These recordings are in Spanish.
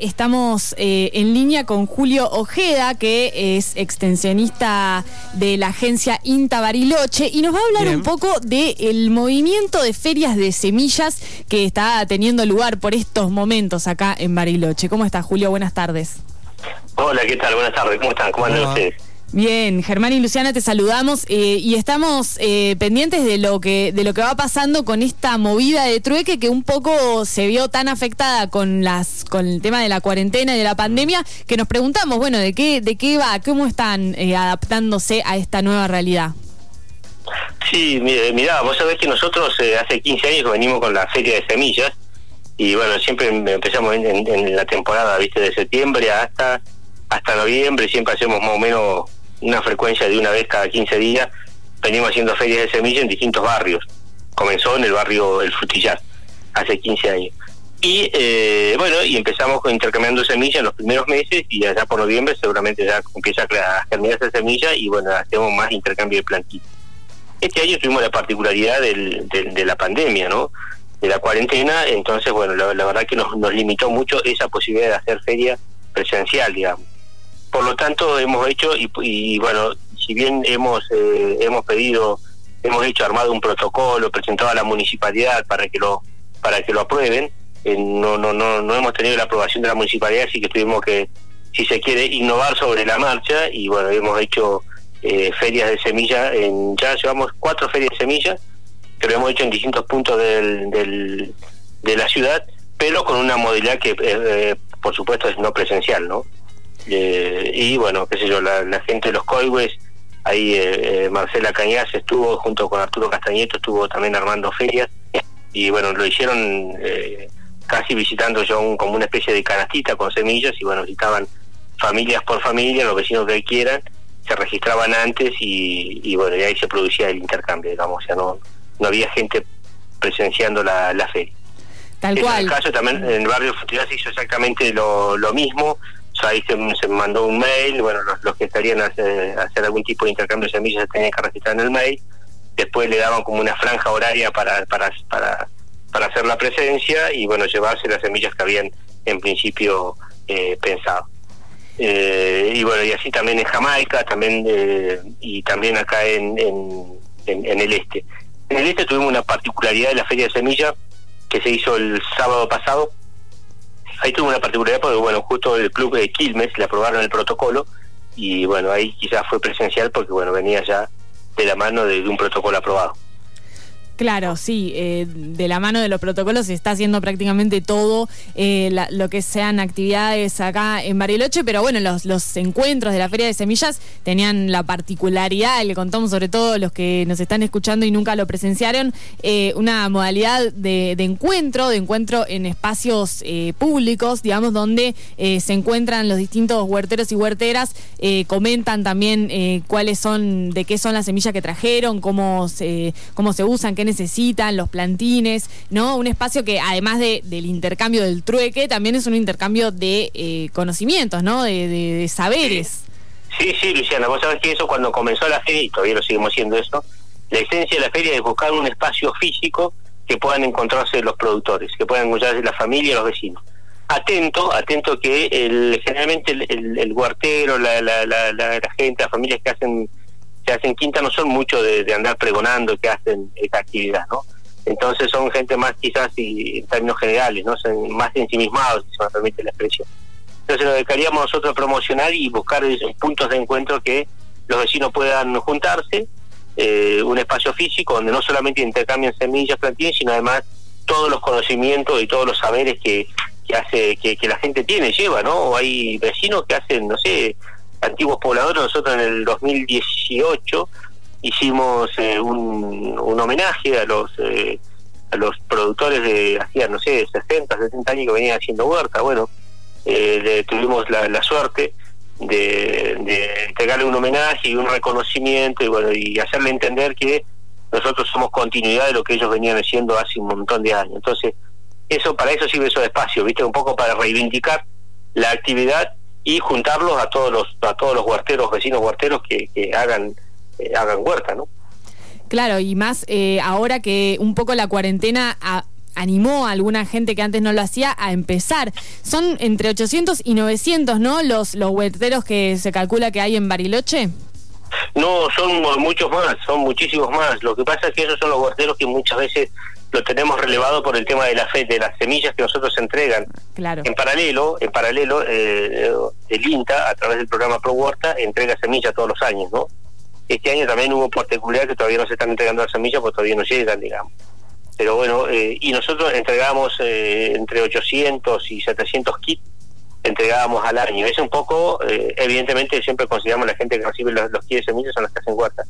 Estamos eh, en línea con Julio Ojeda, que es extensionista de la agencia INTA Bariloche, y nos va a hablar un poco del movimiento de ferias de semillas que está teniendo lugar por estos momentos acá en Bariloche. ¿Cómo está, Julio? Buenas tardes. Hola, ¿qué tal? Buenas tardes. ¿Cómo están? ¿Cómo andan ustedes? Bien, Germán y Luciana, te saludamos eh, y estamos eh, pendientes de lo que de lo que va pasando con esta movida de trueque que un poco se vio tan afectada con las con el tema de la cuarentena y de la pandemia que nos preguntamos, bueno, de qué de qué va, cómo están eh, adaptándose a esta nueva realidad. Sí, mira, vos sabés que nosotros hace 15 años venimos con la feria de semillas y bueno, siempre empezamos en, en la temporada, viste, de septiembre hasta hasta noviembre, siempre hacemos más o menos una frecuencia de una vez cada 15 días, venimos haciendo ferias de semillas en distintos barrios. Comenzó en el barrio El Frutillar, hace 15 años. Y eh, bueno, y empezamos intercambiando semillas en los primeros meses y allá por noviembre seguramente ya empieza a germinar esa semilla y bueno, hacemos más intercambio de plantitas. Este año tuvimos la particularidad del, de la pandemia, ¿no? De la cuarentena, entonces bueno, la, verdad que nos, nos limitó mucho esa posibilidad de hacer feria presencial, digamos. Por lo tanto, hemos hecho, y, bueno, si bien hemos, eh, hemos pedido, hemos hecho armado un protocolo, presentado a la municipalidad para que lo, para que lo aprueben, eh, no, no, no, no hemos tenido la aprobación de la municipalidad, así que tuvimos que, si se quiere, innovar sobre la marcha, y bueno, hemos hecho eh, ferias de semillas, en, ya llevamos cuatro ferias de semillas, que lo hemos hecho en distintos puntos del, del, de la ciudad, pero con una modalidad que, por supuesto, es no presencial, ¿no? Eh, y bueno, qué sé yo, la, gente de los Coihues, ahí eh, eh, Marcela Cañas estuvo junto con Arturo Castañeto, estuvo también armando ferias y bueno, lo hicieron casi visitando yo como una especie de canastita con semillas y bueno, visitaban familias por familia, los vecinos que quieran, se registraban antes y, bueno, y ahí se producía el intercambio, digamos, o sea, no, no había gente presenciando la, feria. Tal cual. En el caso también en el barrio Futilidad se hizo exactamente lo, lo mismo, ahí se, mandó un mail, bueno, los, que estarían a hacer, algún tipo de intercambio de semillas se tenían que registrar en el mail, después le daban como una franja horaria para, para, para, para hacer la presencia y bueno, llevarse las semillas que habían en principio eh, pensado. Eh, y bueno, y así también en Jamaica, también eh, y también acá en, en, en, el este. En el este tuvimos una particularidad de la Feria de Semillas que se hizo el sábado pasado, ahí tuvo una particularidad porque, bueno, justo el club de Quilmes le aprobaron el protocolo y, bueno, ahí quizás fue presencial porque, bueno, venía ya de la mano de un protocolo aprobado. Claro, sí, eh, de la mano de los protocolos se está haciendo prácticamente todo eh, lo que sean actividades acá en Bariloche, pero bueno, los, los encuentros de la Feria de Semillas tenían la particularidad, le contamos sobre todo los que nos están escuchando y nunca lo presenciaron, eh, una modalidad de, encuentro, de encuentro en espacios públicos, digamos, donde se encuentran los distintos huerteros y huerteras, comentan también cuáles son, de qué son las semillas que trajeron, cómo se, cómo se usan, qué necesitan, los plantines, ¿no? Un espacio que además de, del intercambio del trueque, también es un intercambio de eh, conocimientos, ¿no? De, saberes. Sí, sí, Luciana, vos sabés que eso cuando comenzó la feria, y todavía lo seguimos haciendo eso, la esencia de la feria es buscar un espacio físico que puedan encontrarse los productores, que puedan encontrarse la familia y los vecinos. Atento, atento que el, generalmente el, el, huartero, la, la, la, la, gente, las familias que hacen hacen quinta no son mucho de, andar pregonando que hacen esta actividad, ¿no? Entonces son gente más quizás y, en términos generales, ¿no? Son más ensimismados, si se me permite la expresión. Entonces lo dedicaríamos nosotros promocionar y buscar puntos de encuentro que los vecinos puedan juntarse, eh, un espacio físico donde no solamente intercambian semillas, plantines, sino además todos los conocimientos y todos los saberes que, que hace que, que la gente tiene, lleva, ¿no? Hay vecinos que hacen, no sé, antiguos pobladores, nosotros en el 2018 hicimos eh, un, un, homenaje a los eh, a los productores de hacía no sé 60 70 años que venían haciendo huerta. Bueno eh, tuvimos la, suerte de, de, entregarle un homenaje y un reconocimiento y bueno y hacerle entender que nosotros somos continuidad de lo que ellos venían haciendo hace un montón de años. Entonces eso para eso sirve esos espacios viste un poco para reivindicar la actividad y juntarlos a todos los a todos los huerteros vecinos huerteros que, que hagan eh, hagan huerta no claro y más eh, ahora que un poco la cuarentena animó a alguna gente que antes no lo hacía a empezar. Son entre 800 y 900, ¿no? Los, los huerteros que se calcula que hay en Bariloche. No, son muchos más, son muchísimos más. Lo que pasa es que esos son los huerteros que muchas veces lo tenemos relevado por el tema de la fe, de las semillas que nosotros entregan. Claro. En paralelo, en paralelo, eh, el INTA a través del programa Pro Huerta entrega semillas todos los años, ¿no? Este año también hubo particular que todavía no se están entregando las semillas porque todavía no llegan, digamos. Pero bueno, eh, y nosotros entregamos eh, entre 800 y 700 kits entregábamos al año. Es un poco, eh, evidentemente siempre consideramos la gente que recibe los, los kits de semillas son las que hacen huerta.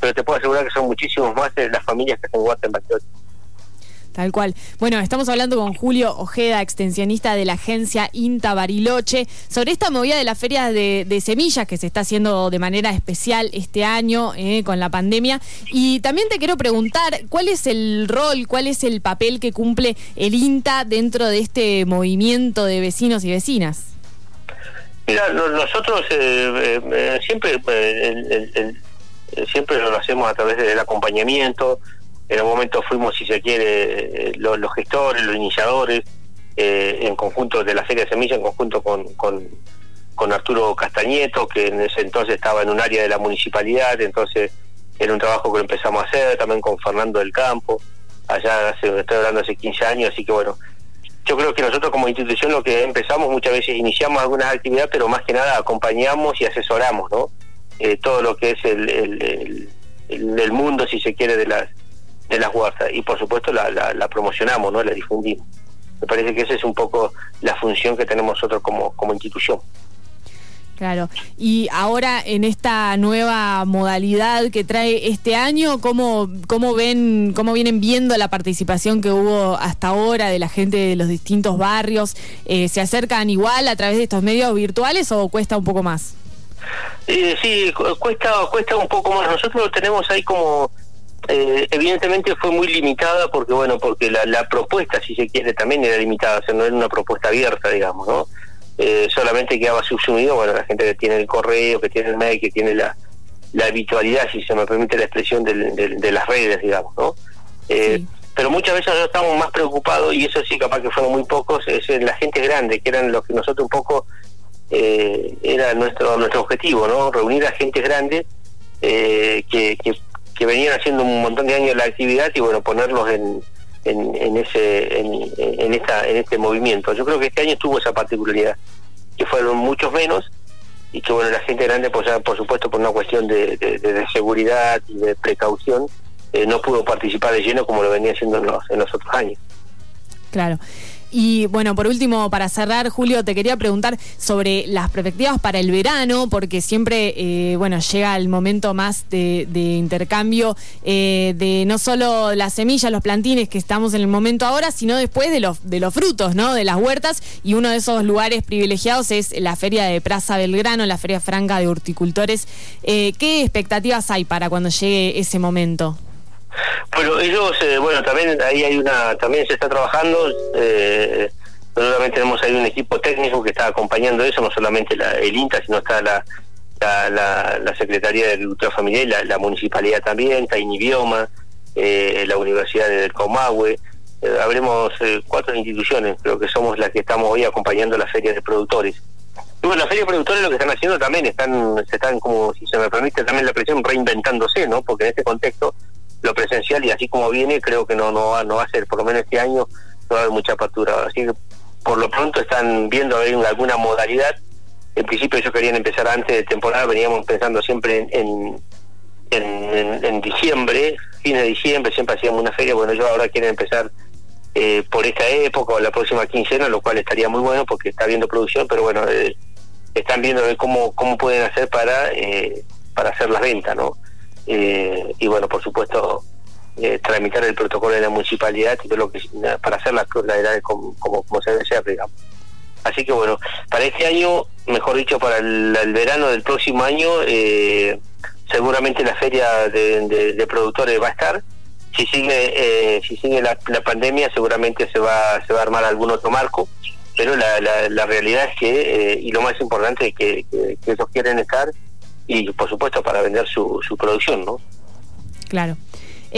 Pero te puedo asegurar que son muchísimos más de las familias que hacen huerta en Bariloche. Tal cual. Bueno, estamos hablando con Julio Ojeda, extensionista de la agencia INTA Bariloche, sobre esta movida de las ferias de, semillas que se está haciendo de manera especial este año eh, con la pandemia. Y también te quiero preguntar, ¿cuál es el rol, cuál es el papel que cumple el INTA dentro de este movimiento de vecinos y vecinas? Mira, nosotros eh, eh, siempre, siempre lo hacemos a través del acompañamiento, en un momento fuimos, si se quiere, los, gestores, los iniciadores, eh, en conjunto de la Feria de Semilla, en conjunto con, con, Arturo Castañeto, que en ese entonces estaba en un área de la municipalidad, entonces era un trabajo que lo empezamos a hacer, también con Fernando del Campo, allá hace, estoy hablando hace 15 años, así que bueno, yo creo que nosotros como institución lo que empezamos muchas veces iniciamos algunas actividades, pero más que nada acompañamos y asesoramos, ¿no? Eh, todo lo que es el, el, el mundo, si se quiere, de las de las huertas y por supuesto la, la, promocionamos, ¿no? la difundimos. Me parece que esa es un poco la función que tenemos nosotros como, como institución. Claro. Y ahora en esta nueva modalidad que trae este año, ¿cómo, cómo ven, cómo vienen viendo la participación que hubo hasta ahora de la gente de los distintos barrios? Eh, ¿Se acercan igual a través de estos medios virtuales o cuesta un poco más? Eh, sí, cuesta, cuesta un poco más. Nosotros lo tenemos ahí como eh, evidentemente fue muy limitada porque bueno porque la, propuesta si se quiere también era limitada o sea no era una propuesta abierta digamos no eh, solamente quedaba subsumido bueno la gente que tiene el correo que tiene el mail que tiene la, la habitualidad si se me permite la expresión de las redes digamos no eh, pero muchas veces nosotros estamos más preocupados y eso sí capaz que fueron muy pocos es la gente grande que eran los que nosotros un poco era nuestro nuestro objetivo no reunir a gente grande que, que que venían haciendo un montón de años la actividad y bueno, ponerlos en, en, ese en, esta en este movimiento. Yo creo que este año tuvo esa particularidad, que fueron muchos menos y que bueno, la gente grande, pues por supuesto por una cuestión de, de, seguridad y de precaución, eh, no pudo participar de lleno como lo venía haciendo en los, en los otros años. Claro. Y bueno, por último, para cerrar, Julio, te quería preguntar sobre las perspectivas para el verano, porque siempre, eh, bueno, llega el momento más de, intercambio eh, de no solo las semillas, los plantines que estamos en el momento ahora, sino después de los, de los frutos, ¿no? De las huertas. Y uno de esos lugares privilegiados es la Feria de Plaza Belgrano, la Feria Franca de Horticultores. Eh, ¿Qué expectativas hay para cuando llegue ese momento? Bueno, ellos, eh, bueno, también ahí hay una, también se está trabajando, eh, nosotros tenemos ahí un equipo técnico que está acompañando eso, no solamente la, el INTA, sino está la, la, la, Secretaría de Agricultura Familiar y la, Municipalidad también, está Inibioma, eh, la Universidad del Comahue, eh, habremos eh, cuatro instituciones, creo que somos las que estamos hoy acompañando las ferias de productores. Y bueno, las ferias de productores lo que están haciendo también están, se están como, si se me permite también la presión, reinventándose, ¿no? Porque en este contexto lo presencial y así como viene creo que no no va, no va a ser. Por lo menos este año no va a haber mucha apertura. Así que por lo pronto están viendo alguna modalidad. En principio ellos querían empezar antes de temporada. Veníamos pensando siempre en en, en, diciembre fines de diciembre siempre hacíamos una feria. Bueno yo ahora quieren empezar eh, por esta época o la próxima quincena lo cual estaría muy bueno porque está viendo producción pero bueno eh, están viendo cómo cómo pueden hacer para eh, para hacer las ventas no eh, y bueno, por supuesto, eh, tramitar el protocolo de la municipalidad y lo que para hacer las la edades como, como, se debe ser, digamos. Así que bueno, para este año, mejor dicho, para el, verano del próximo año, eh, seguramente la feria de, productores va a estar. Si sigue, si sigue la, pandemia, seguramente se va, se va a armar algún otro marco. Pero la, la, realidad es que, y lo más importante es que ellos quieren estar y por supuesto para vender su, su producción, ¿no? Claro.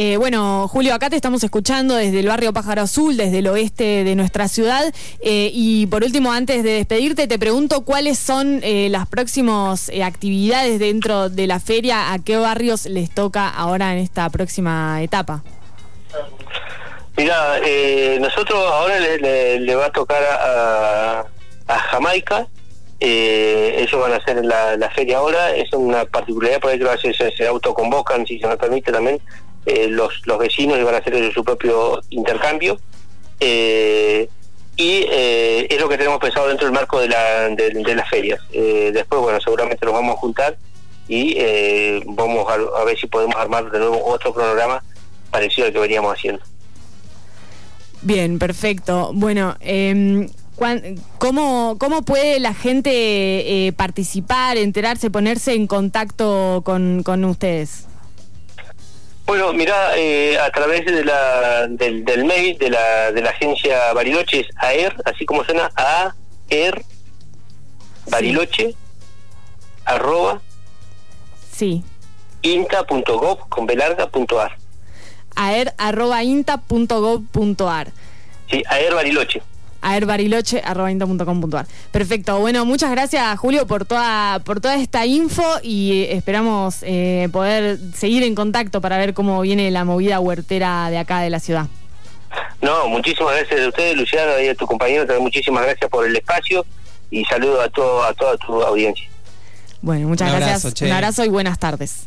Eh, bueno, Julio, acá te estamos escuchando desde el barrio Pájaro Azul, desde el oeste de nuestra ciudad. Eh, y por último, antes de despedirte, te pregunto cuáles son eh, las próximas actividades dentro de la feria, a qué barrios les toca ahora en esta próxima etapa. Mira, nosotros ahora le, va a tocar a, Jamaica. Ellos van a hacer la, la, feria ahora. Es una particularidad por ahí que se, se autoconvocan, si se me permite también eh, los, los vecinos iban a hacer su propio intercambio. Eh, y eh, es lo que tenemos pensado dentro del marco de, la, de, las ferias. después, bueno, seguramente nos vamos a juntar y vamos a, ver si podemos armar de nuevo otro programa parecido al que veníamos haciendo. Bien, perfecto. Bueno, eh, ¿cómo, ¿cómo puede la gente participar, enterarse, ponerse en contacto con, con ustedes? Bueno, mira, eh, a través de la, del, del, mail de la, de la agencia Bariloche es AER, así como suena, AER Bariloche, arroba, sí. inta.gov con belarga.ar. AER arroba inta.gov.ar. Sí, AER Bariloche aerbariloche.com.ar. Perfecto. Bueno, muchas gracias, Julio, por toda, por toda esta info y esperamos eh, poder seguir en contacto para ver cómo viene la movida huertera de acá de la ciudad. No, muchísimas gracias a ustedes, Luciano, y a tu compañero. También muchísimas gracias por el espacio y saludo a, todo, a toda tu audiencia. Bueno, muchas gracias. Un abrazo y buenas tardes.